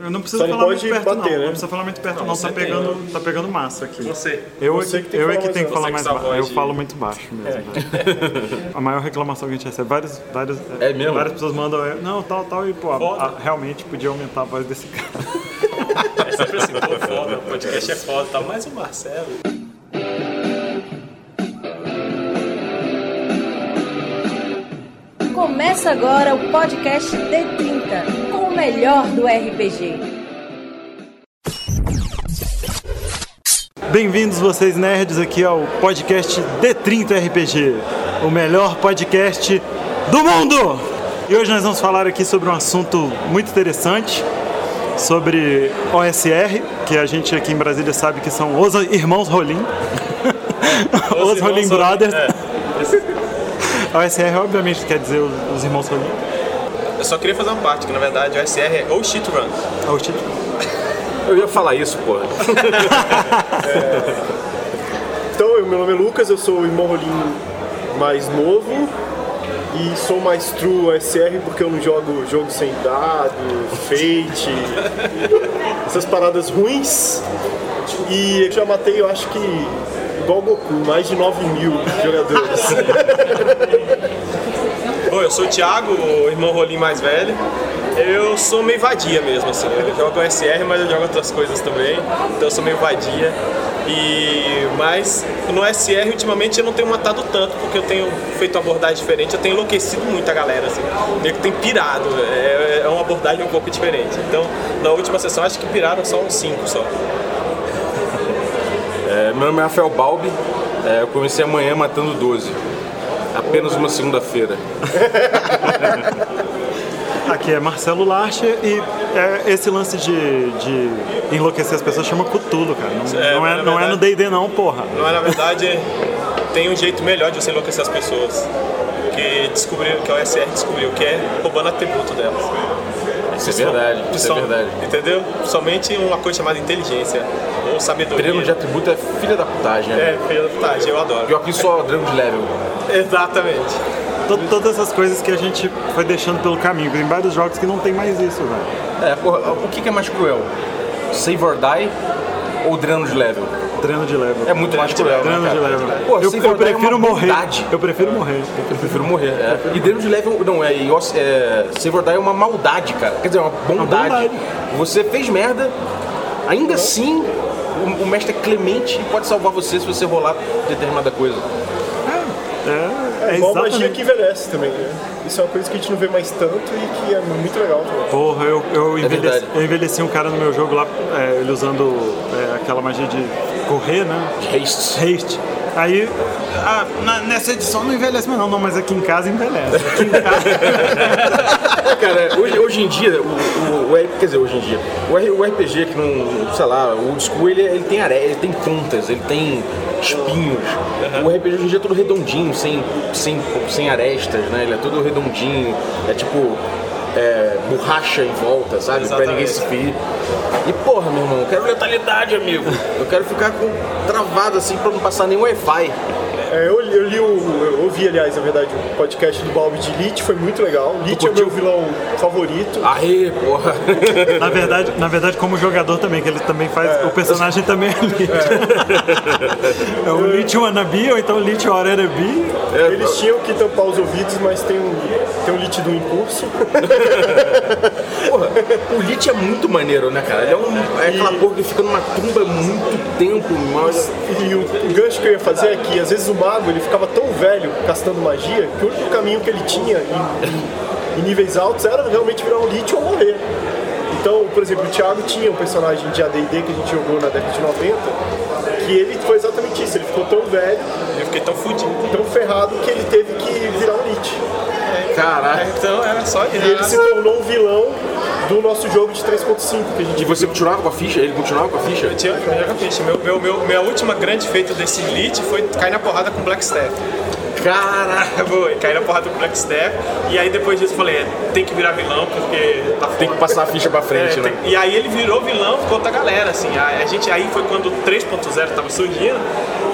Eu não preciso Só não falar muito perto, bater, não. né? Não precisa falar muito perto, não. você Tá tem. pegando, tá pegando massa aqui. Você. Eu, Você é que que, tem eu que é que falar tenho que mais falar mais baixo. Eu falo muito baixo mesmo. A maior reclamação que a gente recebe, várias, várias, É mesmo? várias pessoas mandam, é, não, tal, tal, e pô, a- a- realmente podia aumentar a voz desse cara. É sempre assim, pô, foda, o podcast é foda, tá? Mas o Marcelo. Começa agora o podcast D30, com o melhor do RPG. Bem-vindos vocês nerds aqui ao podcast D30 RPG, o melhor podcast do mundo! E hoje nós vamos falar aqui sobre um assunto muito interessante, sobre OSR, que a gente aqui em Brasília sabe que são os irmãos Rolim. os, irmãos Rolim Brothers. é. OSR obviamente quer dizer os, os irmãos Rolim. Eu só queria fazer uma parte, que na verdade o SR é ou shit run. Ah, o título. Eu ia falar isso, porra. Então, eu- meu nome é Lucas, eu sou o irmão Rolim mais novo e sou mais true SR porque eu não jogo jogo sem dado, fate, essas paradas ruins. E eu já matei, eu acho que, igual o Goku, mais de 9 mil jogadores. Bom, eu sou o Thiago, o irmão Rolim mais velho. Eu sou meio vadia mesmo, assim. Eu jogo SR, mas eu jogo outras coisas também. Então eu sou meio vadia. E mas no SR ultimamente eu não tenho matado tanto, porque eu tenho feito abordagem diferente, eu tenho enlouquecido muito a galera, assim. Meio que tem pirado. É, é uma abordagem um pouco diferente. Então, na última sessão acho que piraram só uns 5 só. É, meu nome é Rafael Balbi. É, eu comecei amanhã matando 12. Apenas uma segunda-feira. Aqui é Marcelo Larcher e é, esse lance de, de enlouquecer as pessoas chama Cutulo, cara. Não É, não é, não é no verdade- D&D não, porra. Não é, na verdade, tem um jeito melhor de você enlouquecer as pessoas. Que descobriram, que a OSR descobriu, que é roubando atributo delas. Isso é verdade, isso é verdade. Entendeu? Somente uma coisa chamada inteligência ou sabedoria. Treino de atributo é filha da putagem, né? É, filha da putagem, eu adoro. Pior que só drama de level. Exatamente. To- Todas essas coisas que a gente foi deixando pelo caminho. Tem vários jogos que não tem mais isso, velho. É, porra, o que que é mais cruel? Save or die ou dreno de level? Treino de level. É muito mais cruel, Treino né, de level. Pô, eu, eu é prefiro uma morrer. Eu prefiro morrer. Eu prefiro morrer. É. E dreno de level, não, é, é Save é uma maldade, cara. Quer dizer, é uma bondade. bondade. Você fez merda, ainda assim, o, o mestre é clemente e pode salvar você se você rolar determinada coisa. É, É igual exatamente. magia que envelhece também, né? Isso é uma coisa que a gente não vê mais tanto e que é muito legal também. Porra, eu, eu, envelheci, verdade. eu envelheci um cara no meu jogo lá, é, ele usando é, aquela magia de correr, né? Haste. Haste. Aí, ah, na- nessa edição não envelhece mais não, não, mas aqui em casa envelhece. Aqui em casa... Cara, hoje, hoje em dia, o, o, o quer dizer, hoje em dia, o, RPG que não, sei lá, o school ele, ele tem are, ele tem pontas, ele tem espinhos. O RPG hoje em dia é todo redondinho, sem, sem, sem arestas, né? Ele é todo redondinho, é tipo é, borracha em volta, sabe? Pra ninguém se ferir. E porra, meu irmão, eu quero letalidade, amigo. Eu quero ficar com travado assim pra não passar nenhum Wi-Fi. É, eu, li- eu li o. Eu ouvi, aliás, na verdade, o podcast do Balbi de Lich, foi muito legal. Lich é o meu vilão favorito. Aê, porra. na, verdade, na verdade, como jogador também, que ele também faz. O personagem também é Lich. É, o Lich Wannabe, ou então o Lich Orerabi. Eles tinham que tampar os ouvidos, mas tem um, tem um Lich do impulso. Porra, o Lich é muito maneiro, né, cara? Ele é, um, é aquela porra que fica numa tumba muito tempo, mas. E o, gancho que eu ia fazer é que às vezes o mago ele ficava tão velho castando magia que o único caminho que ele tinha em, em- em níveis altos era realmente virar um Lich ou morrer. Então, por exemplo, o Thiago tinha um personagem de AD&D que a gente jogou na década de 90 que ele foi exatamente isso, ficou tão velho, Eu fiquei tão fudido. tão ferrado que ele teve que virar um Lich. Caralho. Então era só isso. E ele se tornou um vilão do nosso jogo de 3.5 que a gente E você continuava com a ficha? Ele continuava com a ficha? Eu tinha eu já fiz. Meu, meu, meu, minha última grande feita desse Elite foi cair na porrada com Blackstaff. Caralho. Foi, caí na porrada com Blackstaff. E aí depois disso eu falei, é, tem que virar vilão porque tá Tem que passar a ficha pra frente, É, né? tem- E aí ele virou vilão com outra galera, assim. A, a gente aí foi quando o 3.0 tava surgindo.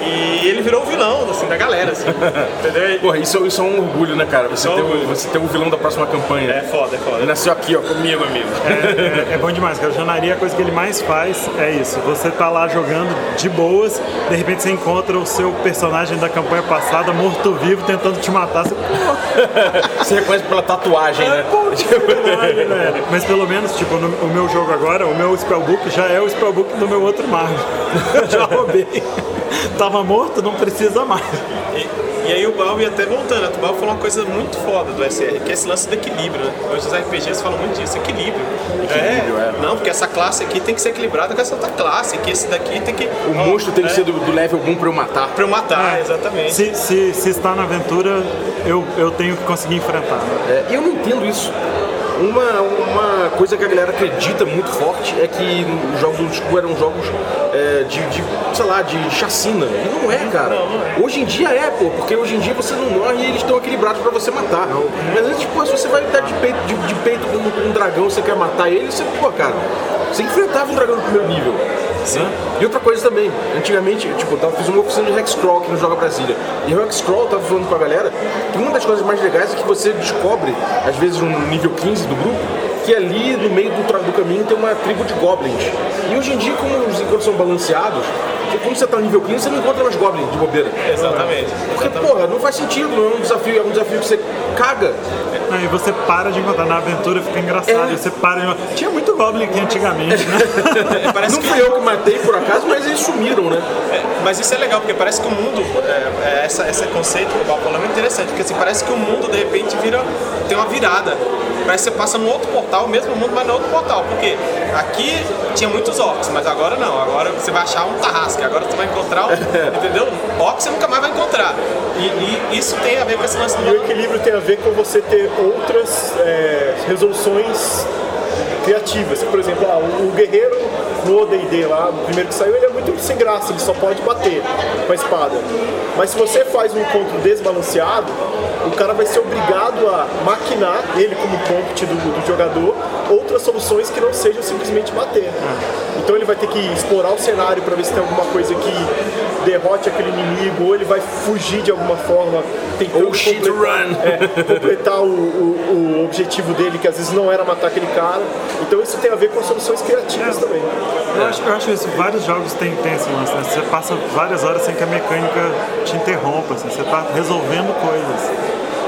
E ele virou o vilão, assim, da galera, assim. entendeu? Porra, isso, isso é um orgulho, né, cara? Você É um ter, o, orgulho. você ter o vilão da próxima campanha. É foda, é Ele foda. nasceu aqui, ó, comigo, amigo. É, é bom demais, cara. O Jonaria, a coisa que ele mais faz é isso. Você tá lá jogando de boas, de repente você encontra o seu personagem da campanha passada, morto-vivo, tentando te matar. Você, Você reconhece pela tatuagem, né? Pô, sacanagem, velho. Mas pelo menos, tipo, no, o meu jogo agora, o meu spellbook já é o spellbook do meu outro mago. Eu já roubei. Tava morto, não precisa mais. E, e aí o Balbi até voltando, o Balbi falou uma coisa muito foda do SR, que é esse lance do equilíbrio, né? Hoje os RPGs falam muito disso, equilíbrio. Equilíbrio, é. Não, porque essa classe aqui tem que ser equilibrada com essa outra classe, que esse daqui tem que. O monstro tem que ser do, do level 1 pra eu matar. Pra eu matar, É. exatamente. Se, se, se está na aventura, eu, eu tenho que conseguir enfrentar. né? É, eu não entendo isso. Uma, uma coisa que a galera acredita muito forte é que os jogos old school eram jogos é, de, de, sei lá, de chacina. E não é, cara. Hoje em dia é, pô, porque hoje em dia você não morre e eles estão equilibrados pra você matar. Mas antes, pô, se você vai dar de peito, de, de peito com um, com um dragão, você quer matar ele, você, pô, cara, você enfrentava um dragão no primeiro nível. Sim. E outra coisa também, antigamente, tipo, eu fiz uma oficina de Hexcrawl aqui no Joga Brasília. E o Hexcrawl, eu tava falando com a galera, que uma das coisas mais legais é que você descobre, às vezes no nível 15 do grupo, que ali no meio do, do caminho tem uma tribo de goblins. E hoje em dia, como os encontros são balanceados, quando você tá no nível 15, você não encontra mais goblins de bobeira. Exatamente. Porque, porra, não faz sentido, não é um desafio, é um desafio que você caga. Aí você para de encontrar. Na aventura fica engraçado. É. Você para de... Tinha muito Goblin aqui antigamente, né? Parece Não que- fui eu que matei por acaso, mas eles sumiram, né? É, mas isso é legal, porque parece que o mundo, é, é, essa, esse conceito falou é muito interessante, porque assim, parece que o mundo de repente vira, tem uma virada. Que você passa no outro portal, o mesmo mundo, mas no outro portal. Porque aqui tinha muitos orcs, mas agora não. Agora você vai achar um tarrasque, agora você vai encontrar um, entendeu? Orc você nunca mais vai encontrar. E, e isso tem a ver com esse lance do E o equilíbrio tem a ver com você ter outras é, resoluções criativas. Por exemplo, ah, o, o guerreiro no OD&D lá, no primeiro que saiu, ele é muito sem graça, ele só pode bater com a espada. Mas se você faz um encontro desbalanceado, o cara vai ser obrigado a maquinar, ele como prompt do, do jogador, outras soluções que não sejam simplesmente bater. Então ele vai ter que explorar o cenário para ver se tem alguma coisa que derrote aquele inimigo, ou ele vai fugir de alguma forma, tentando Ou shit completar- run. é, completar o, o- o objetivo dele, que às vezes não era matar aquele cara. Então isso tem a ver com soluções criativas também. Eu acho, eu acho isso. Vários jogos têm, têm esse lance, né? Você passa várias horas sem que a mecânica te interrompa. Assim, você tá resolvendo coisas.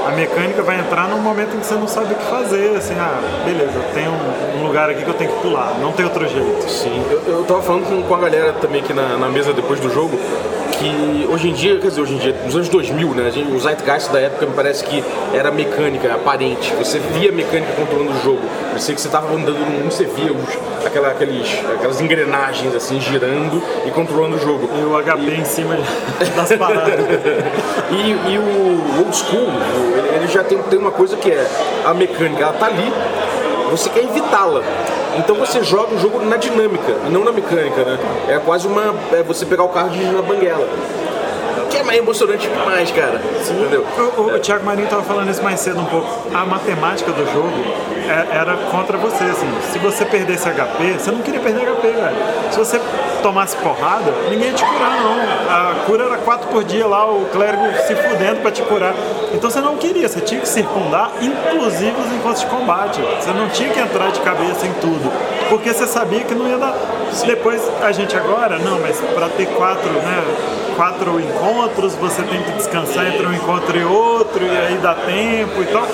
A mecânica vai entrar num momento em que você não sabe o que fazer. Assim, ah, beleza, tem um, um lugar aqui que eu tenho que pular. Não tem outro jeito. Sim, eu, eu tava falando com, com a galera também aqui na, na mesa depois do jogo que hoje em dia, quer dizer, hoje em dia, nos anos 2000, né, gente, o zeitgeist da época me parece que era mecânica, aparente. Você via a mecânica controlando o jogo. Parecia que você tava andando no mundo, você via os, aquela, aqueles, aquelas engrenagens assim girando e controlando o jogo. E o HP em cima das paradas. E, e o old school, o- ele, ele já tem, tem uma coisa que é a mecânica, ela tá ali, você quer evitá-la. Então você joga o jogo na dinâmica, e não na mecânica, né? É quase uma. É você pegar o carro e dirigir na banguela. Que é mais emocionante demais, cara. Entendeu? O, o, o Thiago Marinho estava falando isso mais cedo um pouco. A matemática do jogo é- era contra você, assim. Se você perdesse HP, você não queria perder HP, velho. Se você tomasse porrada, ninguém ia te curar, não. A cura era quatro por dia lá, o clérigo se fudendo pra te curar. Então você não queria, você tinha que circundar, inclusive os encontros de combate. Você não tinha que entrar de cabeça em tudo. Porque você sabia que não ia dar. Depois a gente agora, não, mas pra ter quatro, né? quatro encontros, você tem que descansar entre um encontro e outro, e aí dá tempo e tal.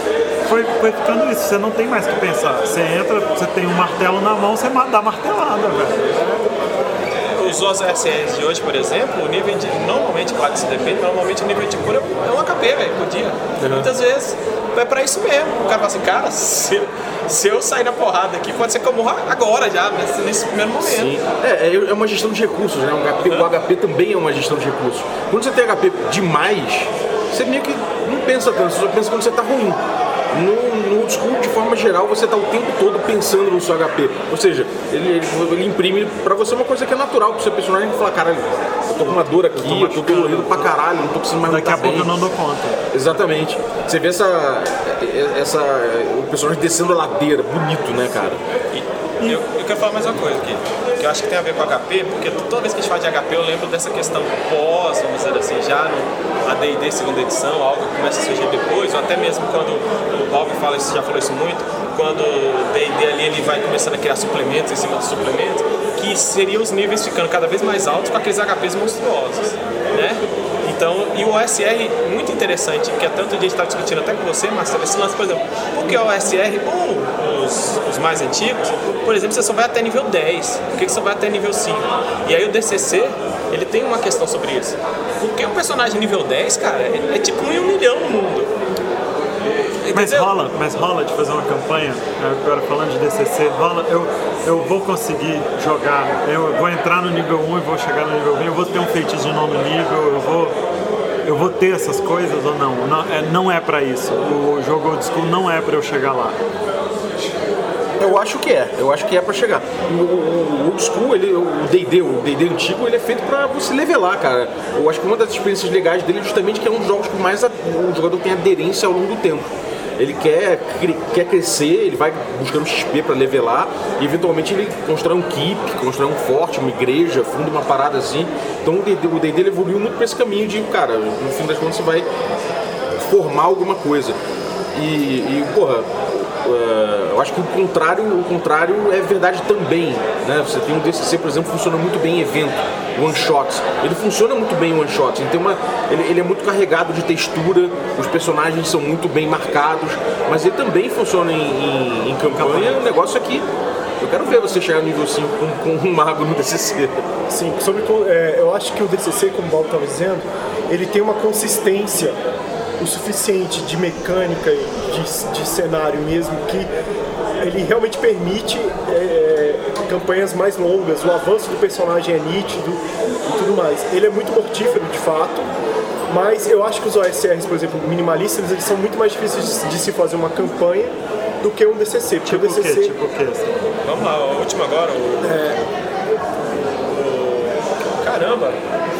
Foi, foi ficando isso, você não tem mais o que pensar. Você entra, você tem um martelo na mão, você dá martelada, velho. Os OSRs de hoje, por exemplo, o nível de. Normalmente, claro que se depende, mas normalmente o nível de cura é um HP, velho, por dia. Muitas vezes é pra isso mesmo. O cara fala assim, cara, se, se eu sair na porrada aqui, pode ser que eu morra agora já, nesse, primeiro momento. Sim. É, é é uma gestão de recursos, né? O HP, o HP também é uma gestão de recursos. Quando você tem HP demais, você meio que não pensa tanto, você só pensa quando você tá ruim. No, no school, de forma geral, você tá o tempo todo pensando no seu HP. Ou seja, ele, ele, ele imprime pra você uma coisa que é natural pro seu personagem falar, caralho, eu tô com uma dor aqui, eu tô, dolorido pra caralho, não tô conseguindo mais Daqui a pouco eu não dou conta. Exatamente. Você vê essa, essa. O personagem descendo a ladeira, bonito, né, cara? Eu, eu quero falar mais uma coisa aqui, que eu acho que tem a ver com HP, porque toda vez que a gente fala de HP eu lembro dessa questão pós, vamos dizer assim, já no AD&D segunda edição, algo que começa a surgir depois, ou até mesmo quando o Bob fala isso, já falou isso muito, quando o D&D ali ele vai começando a criar suplementos em cima dos suplementos, que seriam os níveis ficando cada vez mais altos com aqueles HPs monstruosos, né? Então, e o OSR, muito interessante, que até outro dia estava discutindo até com você, Marcelo, esse lance, por exemplo, o OSR, ou os, os mais antigos, por exemplo, você só vai até nível 10, por que você só vai até nível 5? E aí o DCC, ele tem uma questão sobre isso. Porque um personagem nível 10, cara, é, é tipo um em um milhão no mundo. Mas rola, mas rola de fazer uma campanha, agora falando de DCC, rola, eu, eu vou conseguir jogar, eu vou entrar no nível 1 e vou chegar no nível 20, eu vou ter um feitiço de nono nível, eu vou, eu vou ter essas coisas ou não? Não é, não é pra isso, o jogo old school não é pra eu chegar lá. Eu acho que é, eu acho que é pra chegar. O, o- o old school, ele, o D&D, o D&D antigo, ele é feito pra você levelar, cara. Eu acho que uma das experiências legais dele é justamente que é um dos jogos que mais a- o jogador tem aderência ao longo do tempo. Ele quer, quer crescer, ele vai buscando XP pra levelar e eventualmente ele constrói um keep, constrói um forte, uma igreja, funda uma parada assim. Então o D&D evoluiu muito pra esse caminho de, cara, no fim das contas você vai formar alguma coisa. E, e porra, eh, eu acho que o contrário, o contrário é verdade também. Né? Você tem um DCC, por exemplo, que funciona muito bem em evento, one shot. Ele funciona muito bem em one shot. Ele, tem uma, ele, ele é muito carregado de textura, os personagens são muito bem marcados, mas ele também funciona em, em, em campanha. O negócio aqui. Eu quero ver você chegar no nível 5 com, com um mago no DCC. Sim, sobre, con- é, eu acho que o DCC, como o Bob estava dizendo, ele tem uma consistência o suficiente de mecânica e de, de cenário mesmo que ele realmente permite é, campanhas mais longas, o avanço do personagem é nítido e tudo mais. Ele é muito mortífero de fato, mas eu acho que os OSRs, por exemplo, minimalistas, eles são muito mais difíceis de, de se fazer uma campanha do que um DCC. Porque Tipo o o quê? DCC Tipo o quê? assim? Vamos lá, o último agora, o... o- Caramba,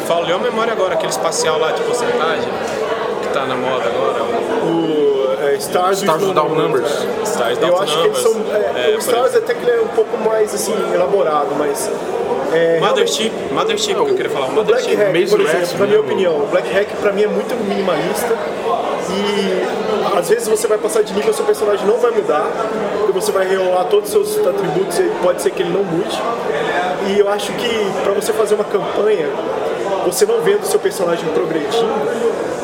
falhou a memória agora, aquele espacial lá de porcentagem, que tá na moda agora, o é, Stars, Stars Without Numbers. Stars Eu Without acho que eles Numbers. são. É, É, o Stars até que ele é um pouco mais assim, elaborado, mas. É, Mothership, Mothership que eu queria falar, o Black Mothership. Hack, por exemplo, na minha né, opinião, o Black Hack pra mim é muito minimalista e às vezes você vai passar de nível, seu personagem não vai mudar, e você vai rerolar todos os seus atributos e pode ser que ele não mude. E eu acho que pra você fazer uma campanha, você não vendo seu personagem progredindo,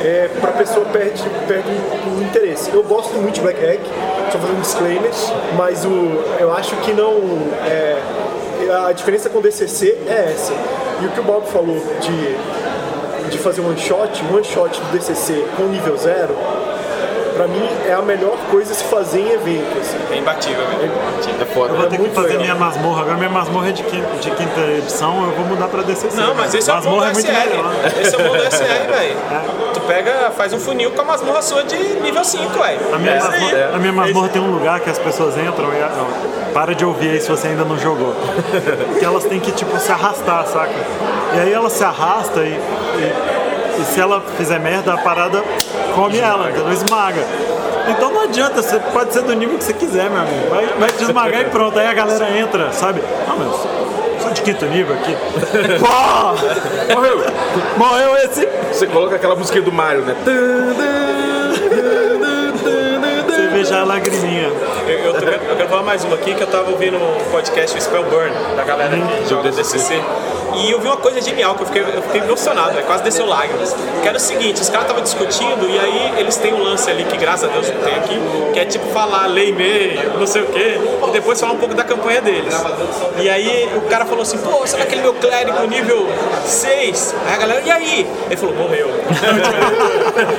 é, pra pessoa perde, perde o interesse. Eu gosto muito de Black Hack, só fazendo um disclaimer, mas o, eu acho que não. é, a diferença com o DCC é essa. E o que o Bob falou de, de fazer um one shot, um one shot do DCC com nível zero, pra mim é a melhor coisa se fazer em evento. assim. É imbatível, velho. imbatível. É foda. Eu vou É ter que fazer legal. minha masmorra. Agora minha masmorra é de quinta, de quinta edição, eu vou mudar pra DCC. Não, mas esse é o masmorra é muito SR. melhor. Esse é o modo SR, velho. Tu pega, faz um funil com a masmorra sua de nível 5, velho. A minha, É masmorra, a minha masmorra tem um lugar que as pessoas entram e. ó, para de ouvir aí se você ainda não jogou. que elas têm que, tipo, se arrastar, saca? E aí ela se arrasta e. e- e se ela fizer merda, a parada come ela, entendeu? Esmaga. Então não adianta, você pode ser do nível que você quiser, meu amigo. Vai, vai te esmagar e pronto. Aí a galera entra, sabe? Ah, mas eu sou- sou de quinto nível aqui. Pô! Morreu! Morreu esse! Você coloca aquela musiquinha do Mario, né? Você veja a lagriminha. Eu, eu, tô- eu quero falar mais uma aqui que eu tava ouvindo um podcast o Spellburn, da galera que joga DCC. E eu vi uma coisa genial que eu fiquei, eu fiquei emocionado, véio, quase desceu lágrimas. Que era o seguinte, os caras estavam discutindo e aí eles têm um lance ali que graças a Deus não tem aqui, que é tipo falar lei meio, não sei o quê, e depois falar um pouco da campanha deles. E aí o cara falou assim, pô, sabe aquele meu clérigo nível 6? Aí a galera, e aí? Ele falou, morreu.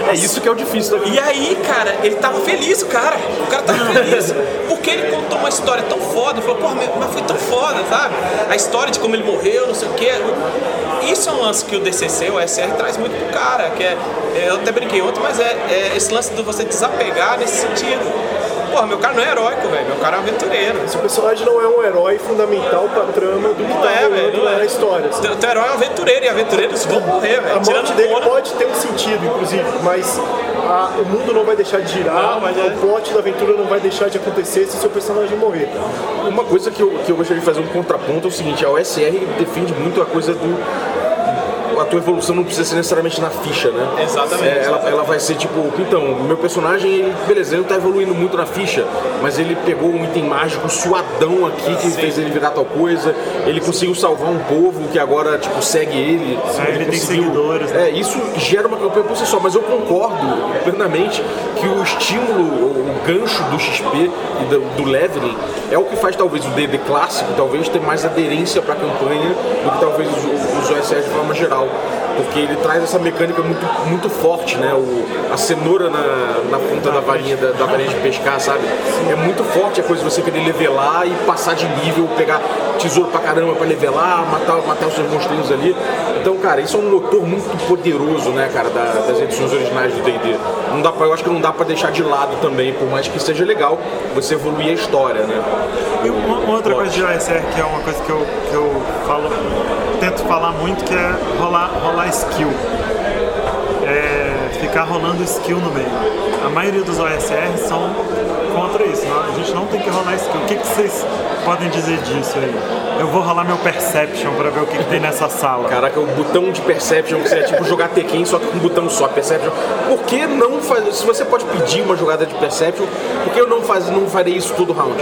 É isso que é o difícil E aí, cara, ele tava feliz, o cara. O cara tava feliz. Porque ele contou uma história tão foda. Falou, porra, mas foi tão foda, sabe? A história de como ele morreu, não sei o quê. Isso é um lance que o DCC, o SR, traz muito pro cara. Que é, eu até brinquei ontem, mas é, é esse lance de você desapegar nesse sentido. porra, meu cara não é heróico, velho. Meu cara é aventureiro. Esse personagem não é um herói fundamental pra trama do que Não tá é, velho. Não é. na história. assim. Teu, teu herói é um aventureiro e aventureiros vão morrer, A velho. morte Tirando dele pode ter um sentido, inclusive, mas a- o mundo não vai deixar de girar, Não, mas é- o plot da aventura não vai deixar de acontecer se seu personagem morrer. Uma coisa que eu, que eu gostaria de fazer um contraponto é o seguinte, a OSR defende muito a coisa do. A tua evolução não precisa ser necessariamente na ficha, né? Exatamente, É, ela, ela vai ser tipo, então, meu personagem, ele, beleza, ele não tá evoluindo muito na ficha, mas ele pegou um item mágico suadão aqui que fez ele virar tal coisa, ele conseguiu salvar um povo que agora, tipo, segue ele. É, ele tem seguidores, né? É, isso gera uma campanha por si só, mas eu concordo plenamente que o estímulo, o gancho do XP e do, do leveling é o que faz talvez o D&D clássico talvez ter mais aderência para a campanha do que talvez os, os OSS de forma geral. Porque ele traz essa mecânica muito, muito forte, né? O, a cenoura na, na ponta da varinha, da, da varinha de pescar, sabe? É muito forte a coisa de você querer levelar e passar de nível, pegar tesouro pra caramba pra levelar, matar, matar os seus monstrinhos ali. Então, cara, isso é um motor muito poderoso, né, cara, da- das edições originais do D&D. Não dá pra, eu acho que não dá pra deixar de lado também, por mais que seja legal você evoluir a história, né? E uma, uma outra coisa de OSR que é uma coisa que eu, que eu falo, tento falar muito, que é rolar, rolar skill. É ficar rolando skill no meio. A maioria dos OSR são contra isso. não- A gente não tem que rolar skill. O que, que vocês podem dizer disso aí? Eu vou rolar meu Perception pra ver o que, que tem nessa sala. Caraca, o botão de Perception, que é tipo jogar Tekken só que com um botão só, Perception. Por que não fazer? Se você pode pedir uma jogada de Perception, por que eu não, faz, não farei isso todo round?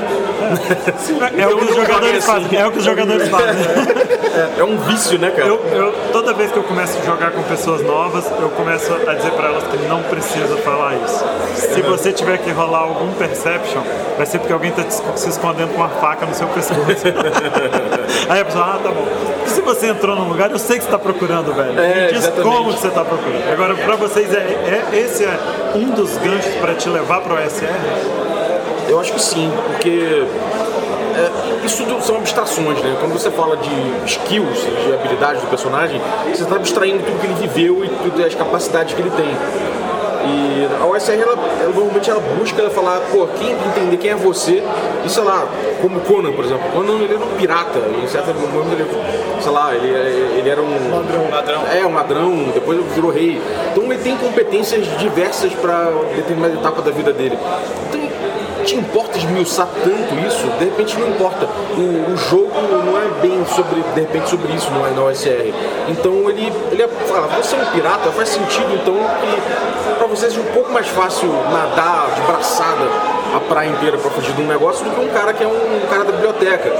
É o Eu que os jogadores assim. fazem. É o que os jogadores fazem. É um vício, né, cara? Eu, eu- toda vez que eu começo a jogar com pessoas novas, eu começo a dizer pra elas que não precisa falar isso. Se você tiver que rolar algum perception, vai ser porque alguém tá se escondendo com uma faca no seu pescoço. Aí a pessoa, ah, tá bom. Se você entrou num lugar, eu sei que você tá procurando, velho. É, Me diz exatamente. como que você tá procurando. Agora, pra vocês, é, é- esse é um dos ganchos pra te levar pro OSR? Eu acho que sim, porque é, isso tudo são abstrações, né? Quando você fala de skills, de habilidades do personagem, você está abstraindo tudo que ele viveu e tudo, as capacidades que ele tem. E a OSR, ela, ela, normalmente ela busca falar, pô, quem entender quem é você, e sei lá, como Conan, por exemplo. Conan ele era um pirata, em certo momento ele, sei lá, ele, ele era um ladrão. Ladrão. É, um ladrão, depois ele virou rei. Então ele tem competências diversas para determinada etapa da vida dele. Então, te importa esmiuçar tanto isso? De repente não importa. O, o jogo não é bem sobre, de repente, sobre isso não é na OSR. Então ele, ele fala, você é um pirata, faz sentido então que para vocês é um pouco mais fácil nadar de braçada a praia inteira para fugir de um negócio do que um cara que é um cara da biblioteca.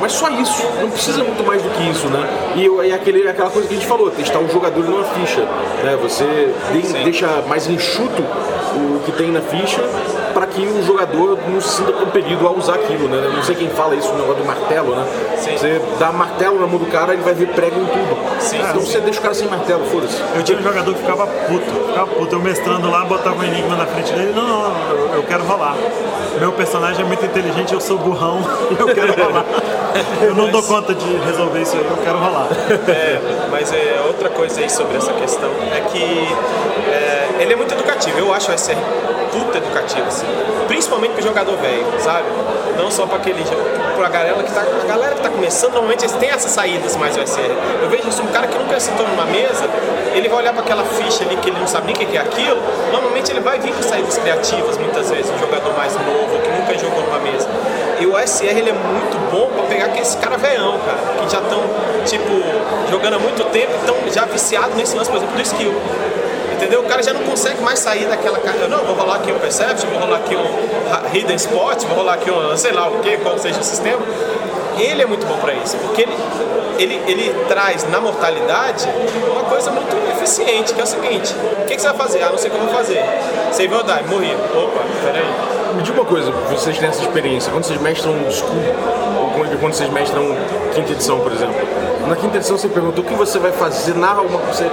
Mas só isso, não precisa muito mais do que isso, né? E, e aquele, aquela coisa que a gente falou, testar o jogador numa ficha. Né? Você de- deixa mais enxuto o que tem na ficha para que o jogador não se sinta compelido a usar aquilo, né? Eu não sei quem fala isso no negócio do martelo, né? Sim. Você dá martelo na mão do cara, ele vai ver prego em tudo. Sim, então sim. você deixa o cara sem martelo, foda-se. Eu tinha um jogador que ficava puto, ficava puto. Eu mestrando lá, botava um enigma na frente dele. Não, não, não, eu, eu quero rolar. Meu personagem é muito inteligente, eu sou burrão, eu quero rolar. Eu não dou conta de resolver isso aí, eu quero rolar. É, mas é, outra coisa aí sobre essa questão é que é, ele é muito educativo. Eu acho o SR puta educativo, assim. Principalmente pro jogador velho, sabe? Não só pra aquele. pra galera que tá. A galera que tá começando, normalmente eles têm essas saídas mais OSR. Eu vejo isso, um cara que nunca sentou numa mesa, ele vai olhar pra aquela ficha ali que ele não sabe nem o que é aquilo. Normalmente ele vai vir com saídas criativas, muitas vezes, um jogador mais novo, que nunca jogou numa mesa. E o OSR ele é muito bom pra pegar aqueles cara velhão, cara, que já estão, tipo, jogando há muito tempo, estão já viciados nesse lance, por exemplo, do skill. Entendeu? O cara já não consegue mais sair daquela cara. Não, vou rolar aqui um Perception, vou rolar aqui um Hidden Spot, vou rolar aqui um, sei lá o que, qual seja o sistema. Ele é muito bom pra isso, porque ele, ele, ele traz na mortalidade uma coisa muito eficiente, que é o seguinte: o que, que você vai fazer? Ah, não sei o que eu vou fazer. Save or die, morri. Opa, peraí. Me diga uma coisa, vocês têm essa experiência, quando vocês mestram School, ou quando, vocês mestram quinta edição, por exemplo, na quinta edição você pergunta o que você vai fazer, narra uma, você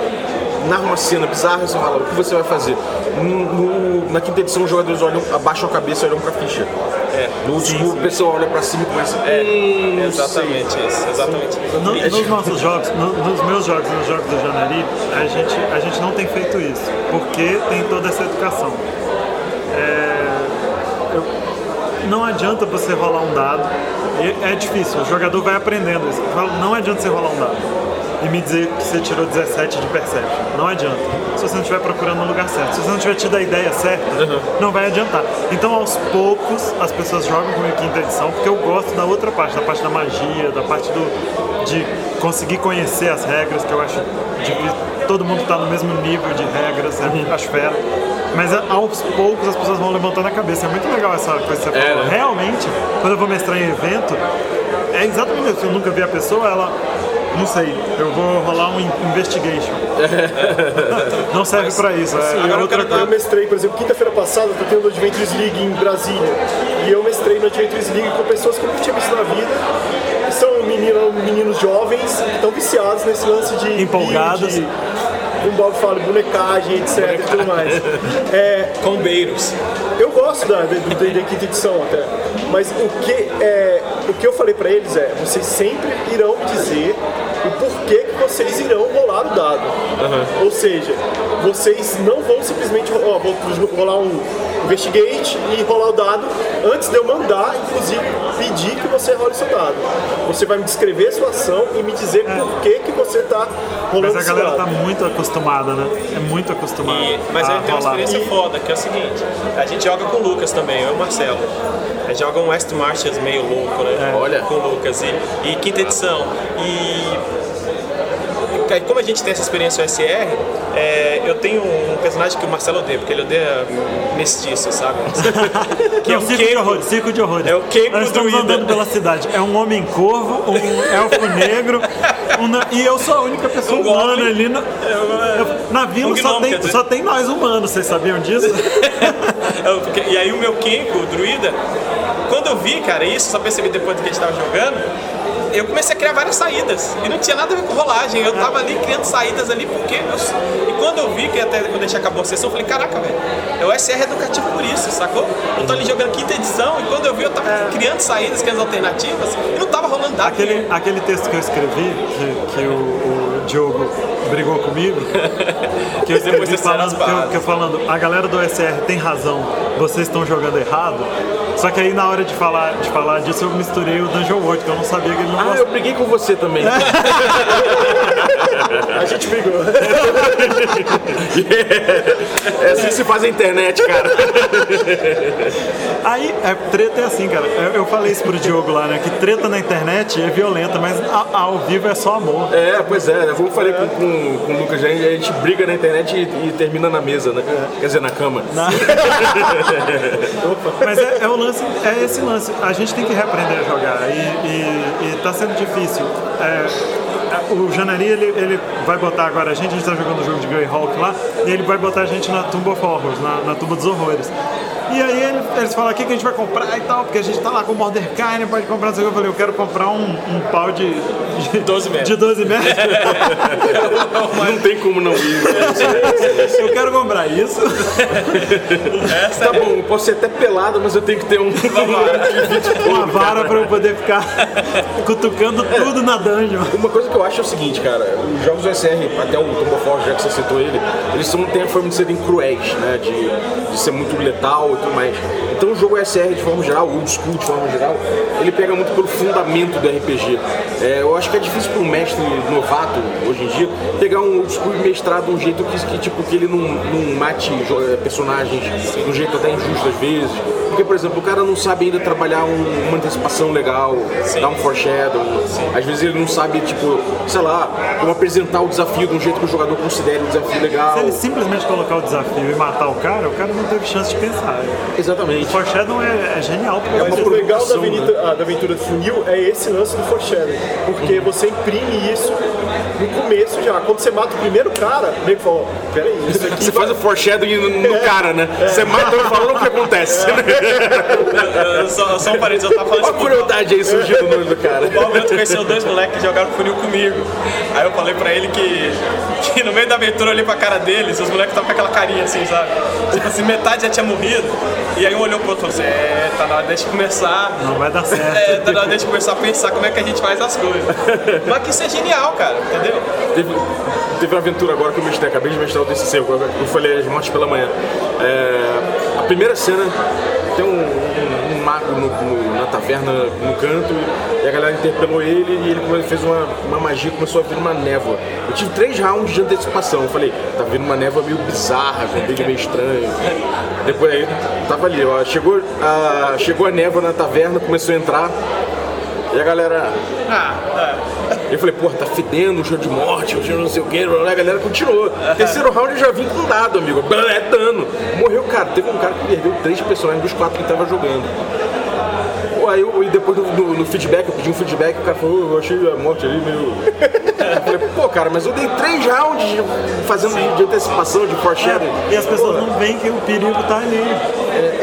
narra uma cena bizarra, você fala o que você vai fazer. No- no- na quinta edição os jogadores olham, abaixam a cabeça e olham pra ficha. É. No School o pessoal olha pra cima e começa. É, "Hum, não exatamente isso, exatamente. No- nos nossos jogos, no- nos meus jogos, nos jogos do Janari, a gente, a gente não tem feito isso, porque tem toda essa educação. É, eu- não adianta você rolar um dado. É difícil, o jogador vai aprendendo isso. Não adianta você rolar um dado e me dizer que você tirou 17 de Perception. Não adianta. Se você não estiver procurando no lugar certo. Se você não tiver tido a ideia certa, não vai adiantar. Então, aos poucos, as pessoas jogam comigo quinta edição, porque eu gosto da outra parte, da parte da magia, da parte do, de conseguir conhecer as regras, que eu acho difícil. Todo mundo está no mesmo nível de regras, eu acho fera. Mas a- aos poucos as pessoas vão levantando a cabeça. É muito legal essa coisa que você É, falou. né? Realmente, quando eu vou mestrar em evento, é exatamente isso. Eu nunca vi a pessoa, ela. Não sei, eu vou rolar um in- investigation. Não serve pra isso. É, Sim, é agora eu, outra quero dar, eu mestrei, por exemplo, quinta-feira passada, tá tendo o Adventures League em Brasília. E eu mestrei no Adventures League com pessoas que eu nunca tinha visto na vida. que São menino, meninos jovens que estão viciados nesse lance de. Empolgados. build, Como o Bob fala, bonecagem, etc. e tudo mais. É, Combeiros. eu gosto da, da, do D&D quinta edição até, mas o que, é, o que eu falei pra eles é, vocês sempre irão me dizer o porquê que vocês irão rolar o dado. Ou seja, vocês não vão simplesmente ó, vou rolar um investigate e rolar o dado antes de eu mandar, inclusive, pedir que você role seu dado. Você vai me descrever a sua ação e me dizer por que, que você tá rolando Mas a galera tá muito acostumada, né? É muito acostumada. E- mas a aí tem uma experiência foda, que é o seguinte, a gente joga com o Lucas também, eu e o Marcelo. Gente joga um West Martians meio louco, né? Olha. Com o Lucas. E, e quinta edição. E e como a gente tem essa experiência OSR, é, eu tenho um personagem que o Marcelo odeia, porque ele odeia mestiço, sabe? que é Não, o circo de Kenko. horrores, circo de horrores. É o Kenko Nós estamos druida. andando pela cidade. É um homem corvo, um elfo negro, um e eu sou a única pessoa Um humana goblin. ali. No... eu- Na vila um só, tem, só tem nós humanos, vocês sabiam disso? E aí o meu Kenko, o druida, quando eu vi, cara, isso, só percebi depois do que a gente tava jogando, eu comecei a criar várias saídas. E não tinha nada a ver com rolagem. Eu tava ali criando saídas ali porque. Eu, e quando eu vi que até quando a gente acabou a sessão, eu falei, caraca, velho, é o SR educativo por isso, sacou? Eu tô ali jogando quinta edição e quando eu vi, eu tava criando saídas, criando alternativas, e não tava rolando dado. Aquele, aquele texto que eu escrevi, que, que o, o Diogo brigou comigo, que eu escrevi falando, que eu, que eu falando, a galera do SR tem razão, vocês estão jogando errado. Só que aí na hora de falar, de falar disso eu misturei o Dungeon World, que eu não sabia que ele não Ah, gostava. eu briguei com você também. A gente brigou. É assim que se faz a internet, cara. Aí, é, treta é assim, cara. Eu, eu falei isso pro Diogo lá, né? Que treta na internet é violenta, mas a- ao vivo é só amor. É, pois é, né? Como eu falei com, com, com o Lucas, a gente, briga na internet e, e termina na mesa, né? Quer dizer, na cama. Mas é, é o lance, é esse lance. A gente tem que reaprender a jogar e, e, e tá sendo difícil. É, é, o Janari, ele, ele vai botar agora a gente, a gente tá jogando o jogo de Greyhawk lá, e ele vai botar a gente na Tomb of Horrors, na, na tumba dos horrores. E aí ele- eles falam, o que, que a gente vai comprar e tal, porque a gente tá lá com o Mordecai, né, pode comprar, não. Eu falei, eu quero comprar um, um pau de, de 12 metros. De 12 metros. Não tem como não ir. né? eu quero comprar isso. Tá bom, eu posso ser até pelado, mas eu tenho que ter um. Uma vara pra eu poder ficar cutucando tudo na dungeon. Uma coisa que eu acho é o seguinte, cara, os jogos do SR, até o Tomb of War, já que você citou ele, eles são, têm a forma de serem cruéis, né? De, de ser muito letal tudo mais. Então o jogo SR, de forma geral, old school de forma geral, ele pega muito pelo fundamento do RPG. É, eu acho que é difícil para um mestre novato, hoje em dia, pegar um old school e mestrar de um jeito que, que, tipo, que ele não, não mate eh, personagens de um jeito até injusto às vezes. Porque, por exemplo, o cara não sabe ainda trabalhar um- uma antecipação legal, dar um foreshadow. Às vezes ele não sabe, tipo, sei lá, como apresentar o desafio de um jeito que o jogador considere o desafio legal. Se ele simplesmente colocar o desafio e matar o cara, o cara não teve chance de pensar. Exatamente. Foreshadow é, é genial. Mas você- o legal da avenida, ah, da aventura do funil é esse lance do foreshadowing. Porque você imprime isso no começo já. Quando você mata o primeiro cara, o nego fala, ó, peraí, isso aqui Você vai- faz o foreshadowing no, no cara, né? Você mata ele falando o que acontece. Eu- Só, só um parênteses, eu tava falando Olha a isso pro crueldade aí surgindo no olho do cara. O Bob Bento conheceu dois moleques que jogaram funil comigo. Aí eu falei pra ele que, que no meio da aventura eu olhei pra cara deles, os moleques estavam com aquela carinha assim, sabe? Tipo assim, metade já tinha morrido. E aí um olhou pro outro e falou assim, é, tá na hora de começar. Não vai dar certo. É, tá na hora de começar a pensar como é que a gente faz as coisas. Mas que isso é genial, cara, entendeu? Teve, teve uma aventura agora que eu mestrei, acabei de mestrar o TCC, eu falei as mortes pela manhã. É, a primeira cena tem um, um- um mago no- no- na taverna no canto e a galera interpelou ele e ele fez uma, uma magia começou a vir uma névoa. Eu tive três rounds de antecipação. Eu falei, tá vindo uma névoa meio bizarra, com um brilho meio estranho. Depois aí, tava ali, ó. Chegou a, chegou a névoa na taverna, começou a entrar. E a galera. Eu falei, porra, tá fedendo, cheiro de morte, cheiro de não sei o que, a galera continuou. Terceiro round eu já vim com dado, amigo. É dano. Morreu, cara. Teve um cara que perdeu três personagens dos quatro que tava jogando. Aí eu, e depois no, no- feedback, eu pedi um feedback, o cara falou, "Oh, eu achei a morte ali meio. Pô, cara, mas eu dei três rounds de- fazendo de antecipação, de foreshadowing. E as pessoas não veem que o perigo tá ali.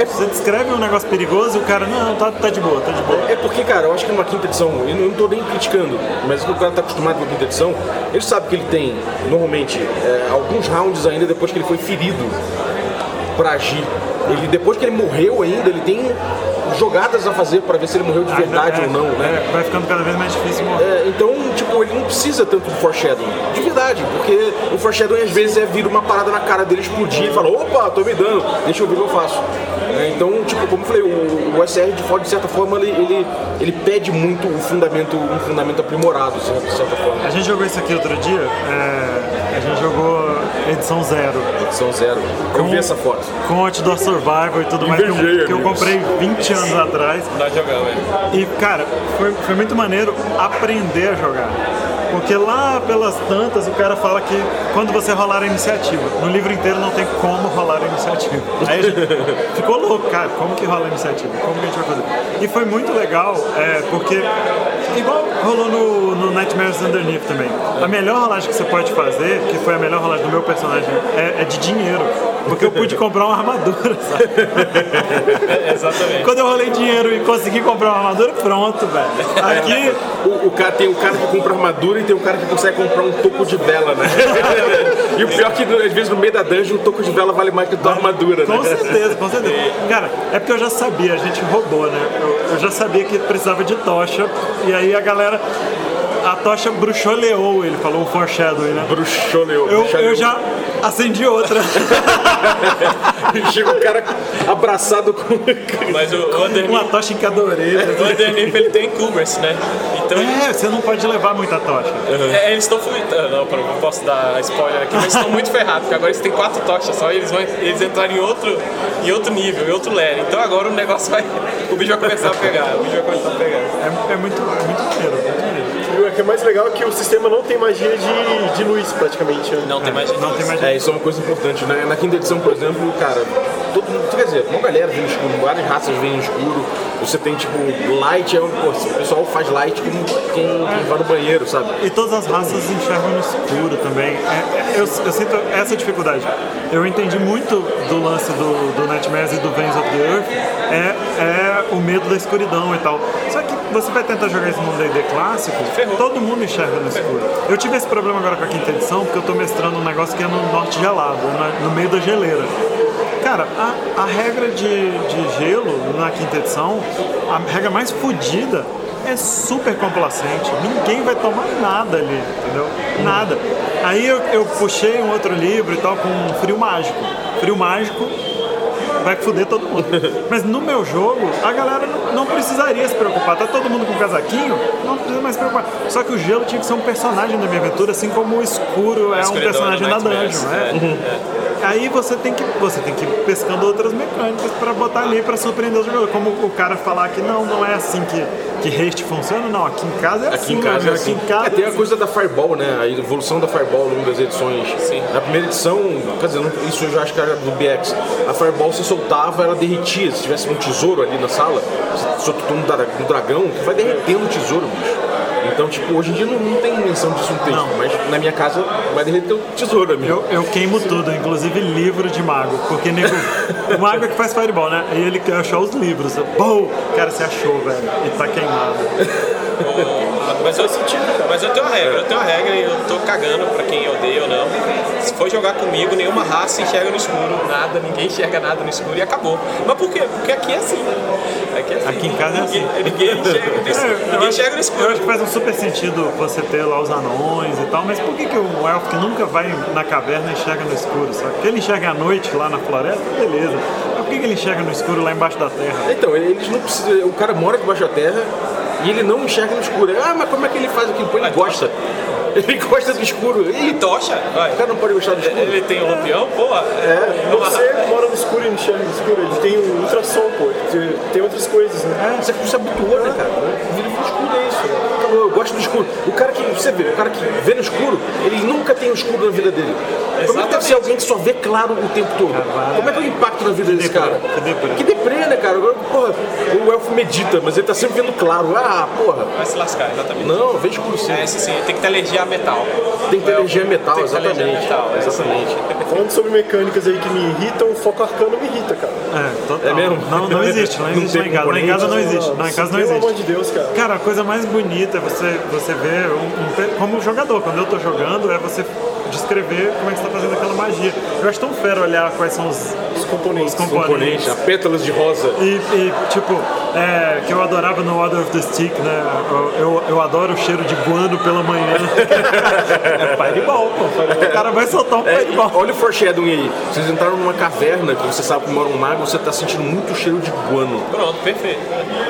Você descreve um negócio perigoso e o cara, não, tá, tá de boa, tá de boa. É porque, cara, eu acho que numa quinta edição, eu não, eu não tô nem criticando, mas o cara tá acostumado com a quinta edição, ele sabe que ele tem, normalmente, é, alguns rounds ainda depois que ele foi ferido pra agir. Ele, depois que ele morreu ainda, ele tem jogadas a fazer pra ver se ele morreu de verdade É, ou não, né? é, vai ficando cada vez mais difícil morrer. É, então, tipo, ele não precisa tanto do foreshadowing. De verdade, porque o foreshadowing às vezes é vir uma parada na cara dele explodir e falar, opa, tô me dando, deixa eu ver o que eu faço. É, então, tipo, como eu falei, o, o SR de fora, de certa forma, ele, ele, ele pede muito um fundamento, um fundamento aprimorado, de certa- de certa forma. A gente jogou isso aqui outro dia, é, a gente jogou edição zero, Edição zero. Eu vi essa foto. com Outdoor Survival e tudo mais, que eu, Invejei, que eu comprei 20 anos atrás. Nós jogamos, é. E, cara, foi, foi muito maneiro aprender a jogar. Porque lá pelas tantas o cara fala que quando você rolar a iniciativa, no livro inteiro não tem como rolar a iniciativa. Aí a gente ficou louco, cara, como que rola a iniciativa? Como que a gente vai fazer? E foi muito legal, é, porque igual rolou no, no Nightmares Underneath também. A melhor rolagem que você pode fazer, que foi a melhor rolagem do meu personagem, é, é de dinheiro. Porque eu pude comprar uma armadura, sabe? Exatamente. Quando eu rolei dinheiro e consegui comprar uma armadura, pronto, velho. Aqui, O, o cara, tem o cara que compra armadura e tem o cara que consegue comprar um toco de vela, né? e o pior é que às vezes no meio da dungeon o toco de vela vale mais que a tua armadura, né? com certeza, com certeza. Cara, é porque eu já sabia, a gente roubou, né? Eu, eu já sabia que precisava de tocha, e aí a galera. A tocha bruxoleou, ele falou o foreshadowing, né? Bruxoleu. Eu, eu já acendi outra. Chega o cara abraçado com. Mas o, Underneath, Uma tocha em cada orelha. o Underneath ele tem Cougars, né? Então É, você não pode levar muita tocha. é, eles estão ah, Não, não posso dar spoiler aqui, mas eles estão muito ferrados, porque agora eles têm quatro tochas só e eles vão eles entraram em outro, em outro nível, em outro layer. Então agora o negócio vai. O bicho vai começar a pegar. O bicho vai começar a pegar. É, é muito, é muito. E o que é mais legal é que o sistema não tem magia de, de luz, praticamente. né? Não tem mais Não tem mais É, isso é uma coisa importante. né? Na quinta edição, por exemplo, cara, todo mundo, quer dizer, uma galera vem no escuro, várias raças vêm no escuro. Você tem tipo light, é um, pô, o pessoal faz light como quem, vai no banheiro, sabe? E todas as raças enxergam no escuro também. É, é, eu, eu sinto essa dificuldade. Eu entendi muito do lance do, do Nightmares e do Veins of the Earth, é, é o medo da escuridão e tal. Só que você vai tentar jogar isso num D&D clássico, todo mundo enxerga no escuro. Eu tive esse problema agora com a quinta edição, porque eu tô mestrando um negócio que é no norte gelado, na- no meio da geleira. Cara, a, a regra de, de gelo na quinta edição, a regra mais fodida é super complacente. Ninguém vai tomar nada ali, entendeu? Nada. Aí eu, eu puxei um outro livro e tal com frio mágico. Frio mágico vai foder todo mundo. Mas no meu jogo, a galera não, precisaria se preocupar. Tá todo mundo com casaquinho, não precisa mais se preocupar. Só que o gelo tinha que ser um personagem da minha aventura, assim como o escuro é um personagem da dungeon, né? é, Aí você tem que você tem que ir pescando outras mecânicas para botar ali para surpreender os jogadores. Como o cara falar que não, não é assim que que haste funciona, não. Aqui em casa é Aqui assim, em casa meu é assim. Aqui em casa É, tem a coisa da Fireball, né? A evolução da Fireball ao longo das edições. Sim. Na primeira edição, quer dizer, isso eu já acho que era do BX. A Fireball se soltava, ela derretia. Se tivesse um tesouro ali na sala, soltou um, um dragão, vai derretendo o tesouro, bicho. Então, tipo, hoje em dia não, não tem menção disso no texto, Não. mas na minha casa vai derreter o tesouro, amigo. Eu, eu queimo tudo, inclusive livro de mago, porque nego, o mago é que faz fireball, né? E ele quer achar os livros. Pô, cara, você achou, velho, e tá queimado. Mas eu, mas eu tenho uma regra, eu tenho uma regra e eu tô cagando pra quem odeia ou não. Se for jogar comigo, nenhuma raça enxerga no escuro, nada, ninguém enxerga nada no escuro e acabou. Mas por quê? Porque aqui é assim. Aqui, é assim. Aqui em casa é assim. Ninguém, ninguém enxerga, É, eu ninguém acho- enxerga no Eu escuro. acho que faz um super sentido você ter lá os anões e tal, mas por que, que um elfo que nunca vai na caverna enxerga no escuro? Só que ele enxerga à noite lá na floresta, beleza. Mas por que, que ele enxerga no escuro lá embaixo da terra? Então, eles não precisam. O cara mora debaixo da terra e ele não enxerga no escuro. Ah, mas como é que ele faz aquilo? Pô, ele gosta. Ele gosta do escuro. E tocha? Vai. o cara não pode gostar do escuro. Ele tem um lampião? Porra. É, você mora no escuro e não enxerga no escuro, ele tem um ultrassom, pô, tem outras coisas, né? Você se habituou, né, cara? Gosto do escuro. O cara que, você vê, o cara que vê no escuro, ele nunca tem o escuro na vida dele. Como é que deve ser alguém que só vê claro o tempo todo? Como é que é o impacto na vida desse cara? que deprê. Que deprê, né, cara? Agora, porra, o elfo medita, mas ele tá sempre vendo claro. Ah, porra. Vai se lascar, exatamente. Não, vê escuro sim. É, esse sim, tem que ter alergia a metal. Tem que ter metal, alergia a exatamente. metal, é. Exatamente. Falando sobre mecânicas aí que me irritam, o foco arcano me irrita, cara. É, total. É mesmo? Não, não existe, não Não existe tem lá em casa. Lá em casa não existe. Não, em casa não Pelo amor existe. de Deus, cara. Cara, a coisa mais bonita é você, você ver, um, um como jogador, quando eu tô jogando, é você descrever como é que você tá fazendo aquela magia. Eu acho tão fera olhar quais são os, Os componentes. os componentes. Componente, a pétalas de rosa. E, e, tipo, é, que eu adorava no Order of the Stick, né? Eu, eu, eu adoro o cheiro de guano pela manhã. é fireball, pô. O cara vai soltar um É, fireball. olha o foreshadowing aí. Vocês entraram numa caverna que você sabe que mora um mago, você tá sentindo muito cheiro de guano. Pronto, perfeito.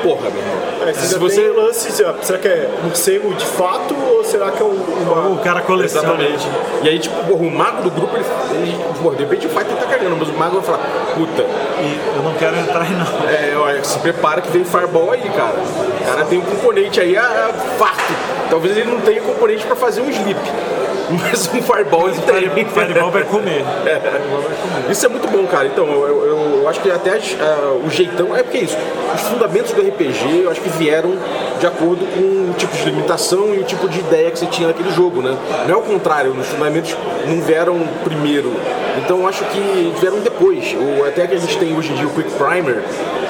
Porra, meu irmão. É, você Se você- tem o lance, será que é morcego de fato ou será que é um, uma... O cara coleciona. Exatamente. E aí, tipo, porra, o mago do grupo, ele, ele porra, de repente o fighter tá cagando, mas o mago vai falar, puta, E eu não quero entrar aí, não. é, olha, se prepara que vem fireball aí, cara. O cara tem um componente aí, ah, farto. Talvez ele não tenha componente pra fazer um sleep. Mas um fireball ele tem. O fireball vai comer. Isso é muito bom, cara. Então, eu, eu- eu acho que até ah, o jeitão. É porque é isso. Os fundamentos do RPG, eu acho que vieram de acordo com o tipo de limitação e o tipo de ideia que você tinha naquele jogo, né? Não é o contrário, os fundamentos não vieram primeiro. Então, eu acho que vieram depois. O, até que a gente tem hoje em dia o Quick Primer.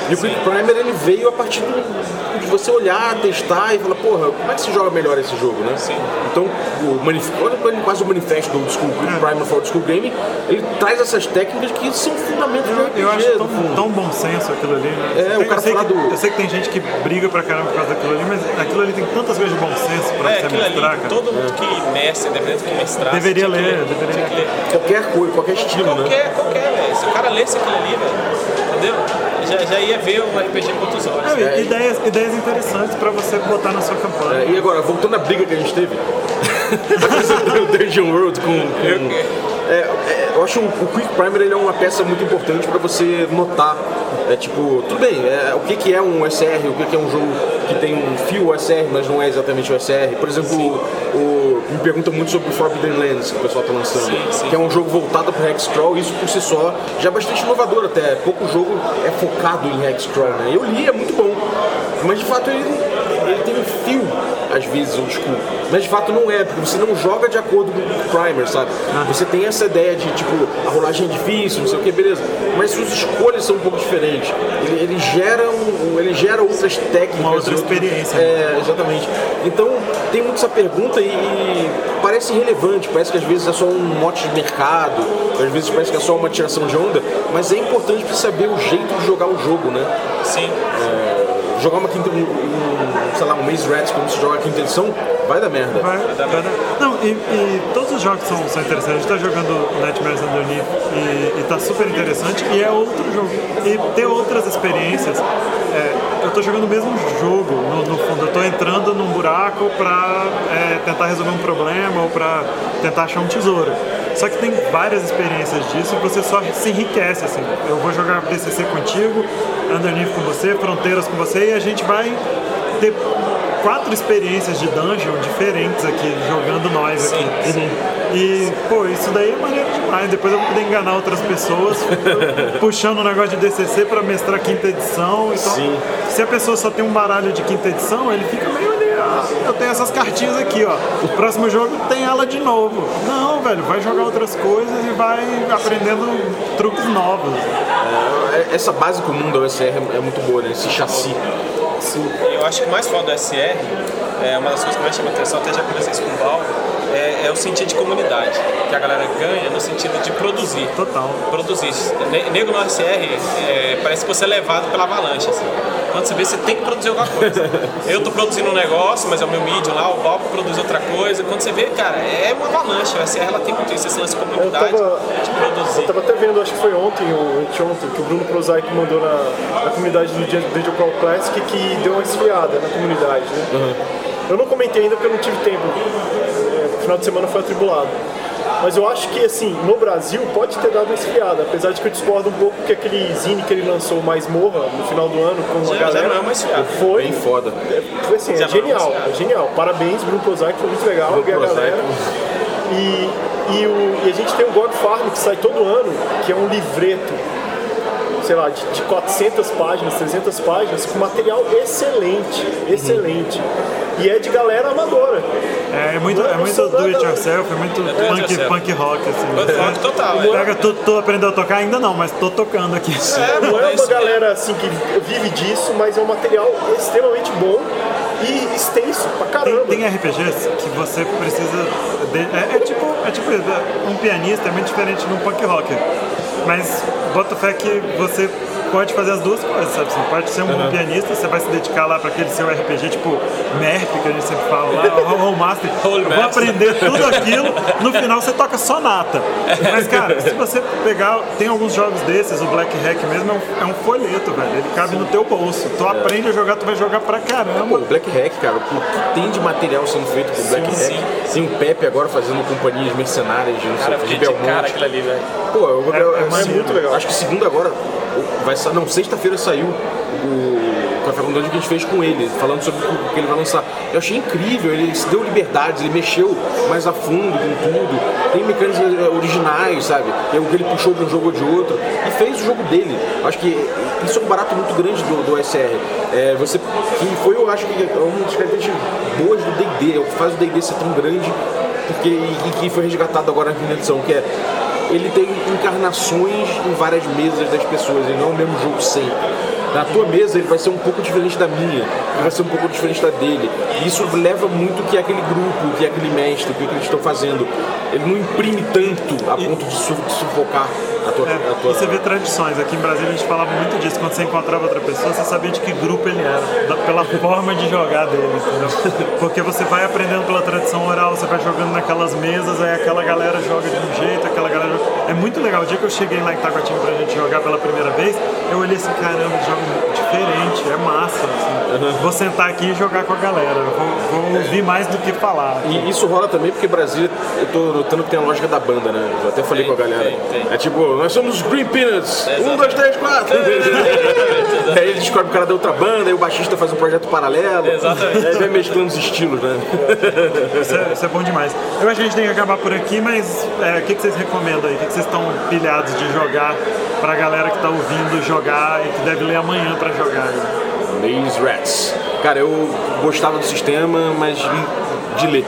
E o Quick Primer ele veio a partir do- de você olhar, testar e falar, porra, como é que se joga melhor esse jogo, né? Sim. Então, o manif- olha quase- o manifesto do Old School Quick Primer for Old School Game, ele traz essas técnicas que são fundamentos do RPG. Eu acho tão, tão bom senso aquilo ali, né? É, Tem- o cara eu, sei que, do- eu sei que tem gente que briga pra caramba por causa daquilo ali, mas aquilo ali tem tantas coisas de bom senso pra É, você aquilo ali, mostrar, cara. todo mundo que mestre, dependendo do que mestrar, Deveria que ler, deveria ler. Qualquer coisa, qualquer estilo, né? Qualquer, qualquer, velho. Se o cara lesse aquilo ali, velho, entendeu? Já, já ia ver o RPG com outros olhos. Não, e- ideias, ideias interessantes pra você botar na sua campanha. É, e agora, voltando à briga que a gente teve, o Dungeon World com. com- é, é, eu acho o, o Quick Primer ele é uma peça muito importante para você notar. É tipo, tudo bem, é, o que, que é um SR, o que, que é um jogo que tem um fio SR, mas não é exatamente o SR. Por exemplo, o, o- me pergunta muito sobre o Forbidden Lands que o pessoal tá lançando, Sim, sim. que é um jogo voltado para Hexcrawl, isso por si só já é bastante inovador até. Pouco jogo é focado em Hexcrawl, né? Eu li, é muito bom, mas de fato ele, ele tem um fio às vezes old school. Mas de fato não é, porque você não joga de acordo com o primer, sabe? Você tem essa ideia de tipo, a rolagem é difícil, não sei o que, beleza. Mas suas escolhas são um pouco diferentes. Ele, ele gera um, ele gera outras técnicas. Uma outra experiência, É, exatamente. Então tem muito essa pergunta e, e parece irrelevante, parece que às vezes é só um mote de mercado, às vezes parece que é só uma tiração de onda, mas é importante para saber o jeito de jogar o jogo, né? Sim. Jogar uma quinta, um, sei lá, um Maze Rats quando você joga a quinta edição, vai dar merda. Vai, vai dar- Não, e, e todos os jogos são, são interessantes. A gente tá jogando Nightmares Underneath e, e tá super interessante. E é outro jogo. E ter outras experiências. é, eu tô jogando o mesmo jogo, no, no fundo. Eu tô entrando num buraco pra é, tentar resolver um problema ou pra tentar achar um tesouro. Só que tem várias experiências disso e você só se enriquece, assim. Eu vou jogar DCC contigo, Underneath com você, Fronteiras com você e a gente vai ter quatro experiências de dungeon diferentes aqui, jogando nós aqui. E, pô, isso daí é maneiro demais. Depois eu vou poder enganar outras pessoas, puxando um negócio de DCC pra mestrar quinta edição. Então, Sim. se a pessoa só tem um baralho de quinta edição, ele fica meio eu tenho essas cartinhas aqui, ó. O próximo jogo tem ela de novo. Não, velho, vai jogar outras coisas e vai aprendendo truques novos. É, Essa base comum da OSR é é muito boa, né? Esse chassi. Eu acho que o mais foda do SR é uma das coisas que mais chama atenção, até já conversei isso com o Val, é, é o sentido de comunidade, que a galera ganha no sentido de produzir. Total. Produzir. Ne- Nego no RCR, é, parece que você é levado pela avalanche, assim. Quando você vê, você tem que produzir alguma coisa. Eu tô produzindo um negócio, mas é o meu mídia lá, o Val produz outra coisa. Quando você vê, cara, é uma avalanche. O RCR ela tem muito isso, esse lance de comunidade, tava- de produzir. Eu tava até vendo, acho que foi ontem ou anteontem, que o Bruno Prozaic mandou na, na comunidade do Crawl Classic que deu uma esfriada na comunidade, né? Eu não comentei ainda porque eu não tive tempo. É, o final de semana foi atribulado. Mas eu acho que, assim, no Brasil pode ter dado uma esfriada, apesar de que eu discordo um pouco que aquele zine que ele lançou, Mais Morra, no final do ano, com a galera, não é uma esfriada. foi, Bem foda. foi assim, é não é uma genial, é genial. Parabéns, Bruno Prozaic, foi muito legal ver a galera. E, e, o- e a gente tem o God Farm que sai todo ano, que é um livreto, sei lá, de, de 400 páginas, 300 páginas, com material excelente, excelente. E é de galera amadora. É, é muito, é é muito do it yourself, é muito it punk, yourself. punk rock, assim. Punk rock total, é. Pega, tu, tu aprendeu a tocar? Ainda não, mas tô tocando aqui. É, Não é uma galera assim que vive disso, mas é um material extremamente bom e extenso pra Tem, caramba. tem RPGs que você precisa. de- é, é tipo, é tipo um pianista é muito diferente de um punk rocker. Mas bota fé que você pode fazer as duas coisas, sabe? Você pode ser um bom pianista, você vai se dedicar lá para aquele seu RPG, tipo MERP, que a gente sempre fala lá, o Home Master. Eu vou aprender tudo aquilo, no final você toca sonata. Mas, cara, se você pegar. Tem alguns jogos desses, o Black Hack mesmo é um, é um folheto, velho. Ele cabe no teu bolso. Tu aprende a jogar, tu vai jogar pra Pô, caramba. o Black Hack, cara, o que tem de material sendo feito com o Black sim. Hack? Tem o Pepe agora fazendo companhias mercenárias de, não sei, Cara, de cara aquilo ali, velho. Pô, eu, É- eu- é eu- maneiro. muito legal. Acho que segunda agora, vai não, sexta-feira saiu o Café com Dungeon que a gente fez com ele, falando sobre o que ele vai lançar. Eu achei incrível, ele se deu liberdades, ele mexeu mais a fundo com tudo. Tem mecânicas eh, originais, sabe? É o que ele puxou de um jogo ou de outro e fez o jogo dele. Acho que isso é um barato muito grande do, do SR. É, você, que foi, eu acho que é uma das características boas do D&D, é o que faz o D&D ser tão grande porque, e, e que foi resgatado agora na quinta edição, que é ele tem encarnações em várias mesas das pessoas, ele não é o mesmo jogo sempre. Na tua mesa ele vai ser um pouco diferente da minha, ele vai ser um pouco diferente da dele. E isso leva muito que aquele grupo, que aquele mestre, o que eles estão fazendo. Ele não imprime tanto a ponto de sufocar a tua, É, a tua... você vê tradições. Aqui em Brasília a gente falava muito disso. Quando você encontrava outra pessoa, você sabia de que grupo ele era, da- pela forma de jogar dele, entendeu? Porque você vai aprendendo pela tradição oral, você vai jogando naquelas mesas, aí aquela galera joga de um jeito, aquela galera joga... É muito legal. O dia que eu cheguei lá em Taguatinga pra gente jogar pela primeira vez, eu olhei assim, caramba, jogam diferente, é massa. Assim. Vou sentar aqui e jogar com a galera. Vou, vou ouvir mais do que falar. E isso rola também porque Brasília, eu tô notando que tem a lógica da banda, né? Eu até falei Tem, com a galera. tem, tem. É tipo, nós somos os Green Peanuts. É, um, dois, três, quatro. aí ele descobre o cara da outra banda, aí o baixista faz um projeto paralelo. Exatamente. Aí vai mesclando os estilos, né? Isso é, isso é bom demais. Eu acho que a gente tem que acabar por aqui, mas é, o que, que vocês recomendam aí? O que, que vocês estão pilhados de jogar pra galera que tá ouvindo jogar e que deve ler amanhã pra jogar? Maze Rats. Cara, eu gostava do sistema, mas de ler.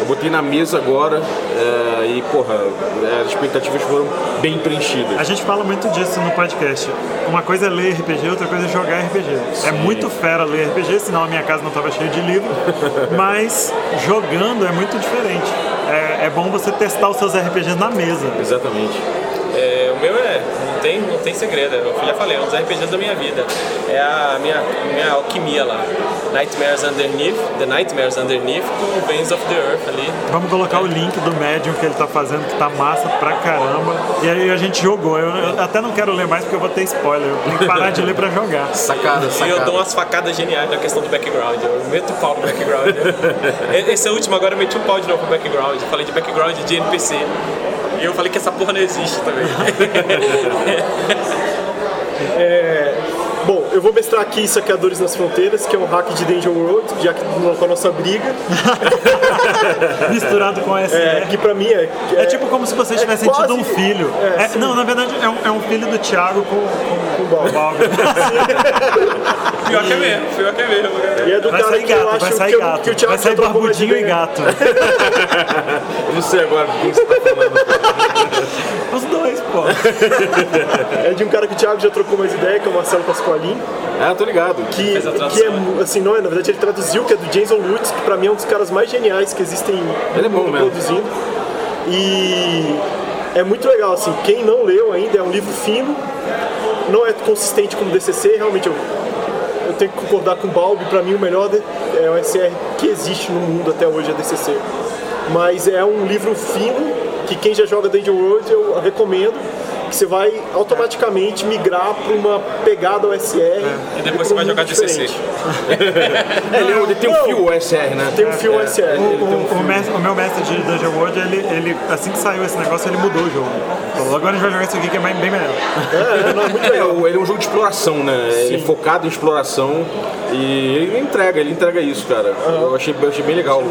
Eu botei na mesa agora é, e, porra, é, as expectativas foram bem preenchidas. A gente fala muito disso no podcast. Uma coisa é ler RPG, outra coisa é jogar RPG. É muito fera ler RPG, senão a minha casa não estava cheia de livro. mas jogando é muito diferente. É, é bom você testar os seus RPGs na mesa. Exatamente. É, o meu é, não tem, não tem segredo, eu já falei, é um dos RPGs da minha vida. É a minha, minha alquimia lá. Nightmares Underneath, The Nightmares Underneath com Veins of the Earth ali. Vamos colocar o link do Medium que ele tá fazendo, que tá massa pra caramba. E aí a gente jogou. Eu, eu até não quero ler mais porque eu vou ter spoiler. Eu tenho que parar de ler pra jogar. Sacada, E eu sacada. dou umas facadas geniais na questão do background. Eu meto o pau no background. Esse último agora eu meti o pau de novo pro background. Eu falei de background de NPC. E eu falei que essa porra não existe também. Bom, eu vou mestrar aqui Saqueadores nas Fronteiras, que é um hack de Danger World, já que com a nossa briga. Misturado com esse. É, que pra mim é. É tipo como se você tivesse é sentido um quase- filho. é, É, não, na verdade é um, é um filho do Thiago com, com, Com o Baldo. o. Pior que é mesmo, pior que é mesmo. E é do Vai cara sair que eu gato, acho vai sair que, eu- gato. que o Thiago Vai sair uma barbudinho e gato. Eu não sei agora você tá falando. Os dois, pô. É de um cara que o Thiago já trocou mais ideia, que é o Marcelo Pasqualin. Ah, tô ligado. Que, que é, assim, não é, na verdade ele traduziu, que é do Jason Lutz, que pra mim é um dos caras mais geniais que existem Ele é bom mesmo. produzindo. E é muito legal, assim, quem não leu ainda, é um livro fino, não é consistente como DCC, realmente eu, eu tenho que concordar com o Balbi, pra mim o melhor é o SR que existe no mundo até hoje é DCC. Mas é um livro fino, que quem já joga Danger World eu recomendo, você vai automaticamente migrar para uma pegada OSR. E depois você vai jogar mundo DCC. diferente. É, ele, ele tem um Não. fio OSR, né? Tem um fio OSR. O, tem um o- o mestre- o meu mestre de Dungeon World, ele, ele, assim que saiu esse negócio, ele mudou o jogo. Falou, agora a gente vai jogar isso aqui que é bem, melhor. É, não, é muito É, legal. o- ele é um jogo de exploração, né? Ele é focado em exploração e ele entrega, ele entrega isso, cara. Eu achei, eu achei bem legal.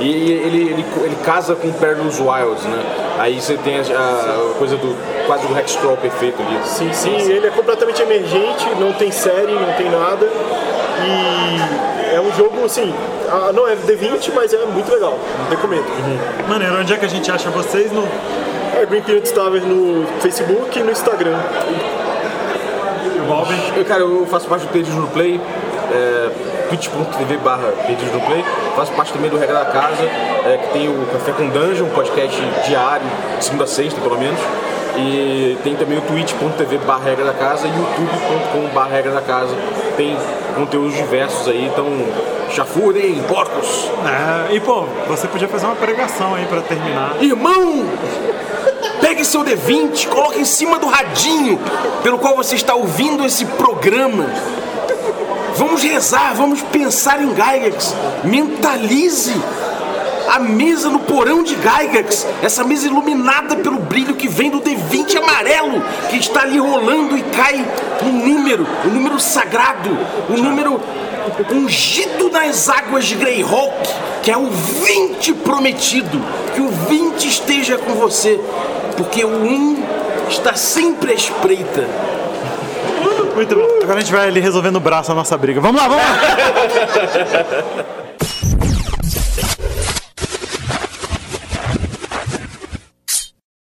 E, e ele, ele, ele casa com Perilous Wilds, né? Aí você tem a, a coisa do quase do Hexcrawl perfeito ali. Sim, sim, ele é completamente emergente, não tem série, não tem nada. E é um jogo, assim, ah, não é D20, mas é muito legal. Recomendo. Maneiro, onde é que a gente acha vocês? No... É Green Peanuts Tavern no Facebook e no Instagram. Bob? Eu, cara, eu faço parte do Perdidos no Play, é, twitch.tv barra Perdidos no Play. Faço parte também do Regra da Casa, é, que tem o Café com Dungeon, um podcast diário, de segunda a sexta, pelo menos. E tem também o twitch.tv barra Regra da Casa e youtube.com barra Regra da Casa. Tem conteúdos diversos aí, então chafurdem, porcos! É, e pô, você podia fazer uma pregação aí pra terminar. Irmão, pegue seu D20, coloque em cima do radinho pelo qual você está ouvindo esse programa. Vamos rezar, vamos pensar em Gygax. Mentalize a mesa no porão de Gygax. Essa mesa iluminada pelo brilho que vem do D20 amarelo que está ali rolando e cai um número, um número sagrado, um número ungido nas águas de Greyhawk, que é o 20 prometido. Que o 20 esteja com você, porque o 1 está sempre à espreita. Muito bom. Agora a gente vai ali resolvendo o braço a nossa briga. Vamos lá, vamos lá!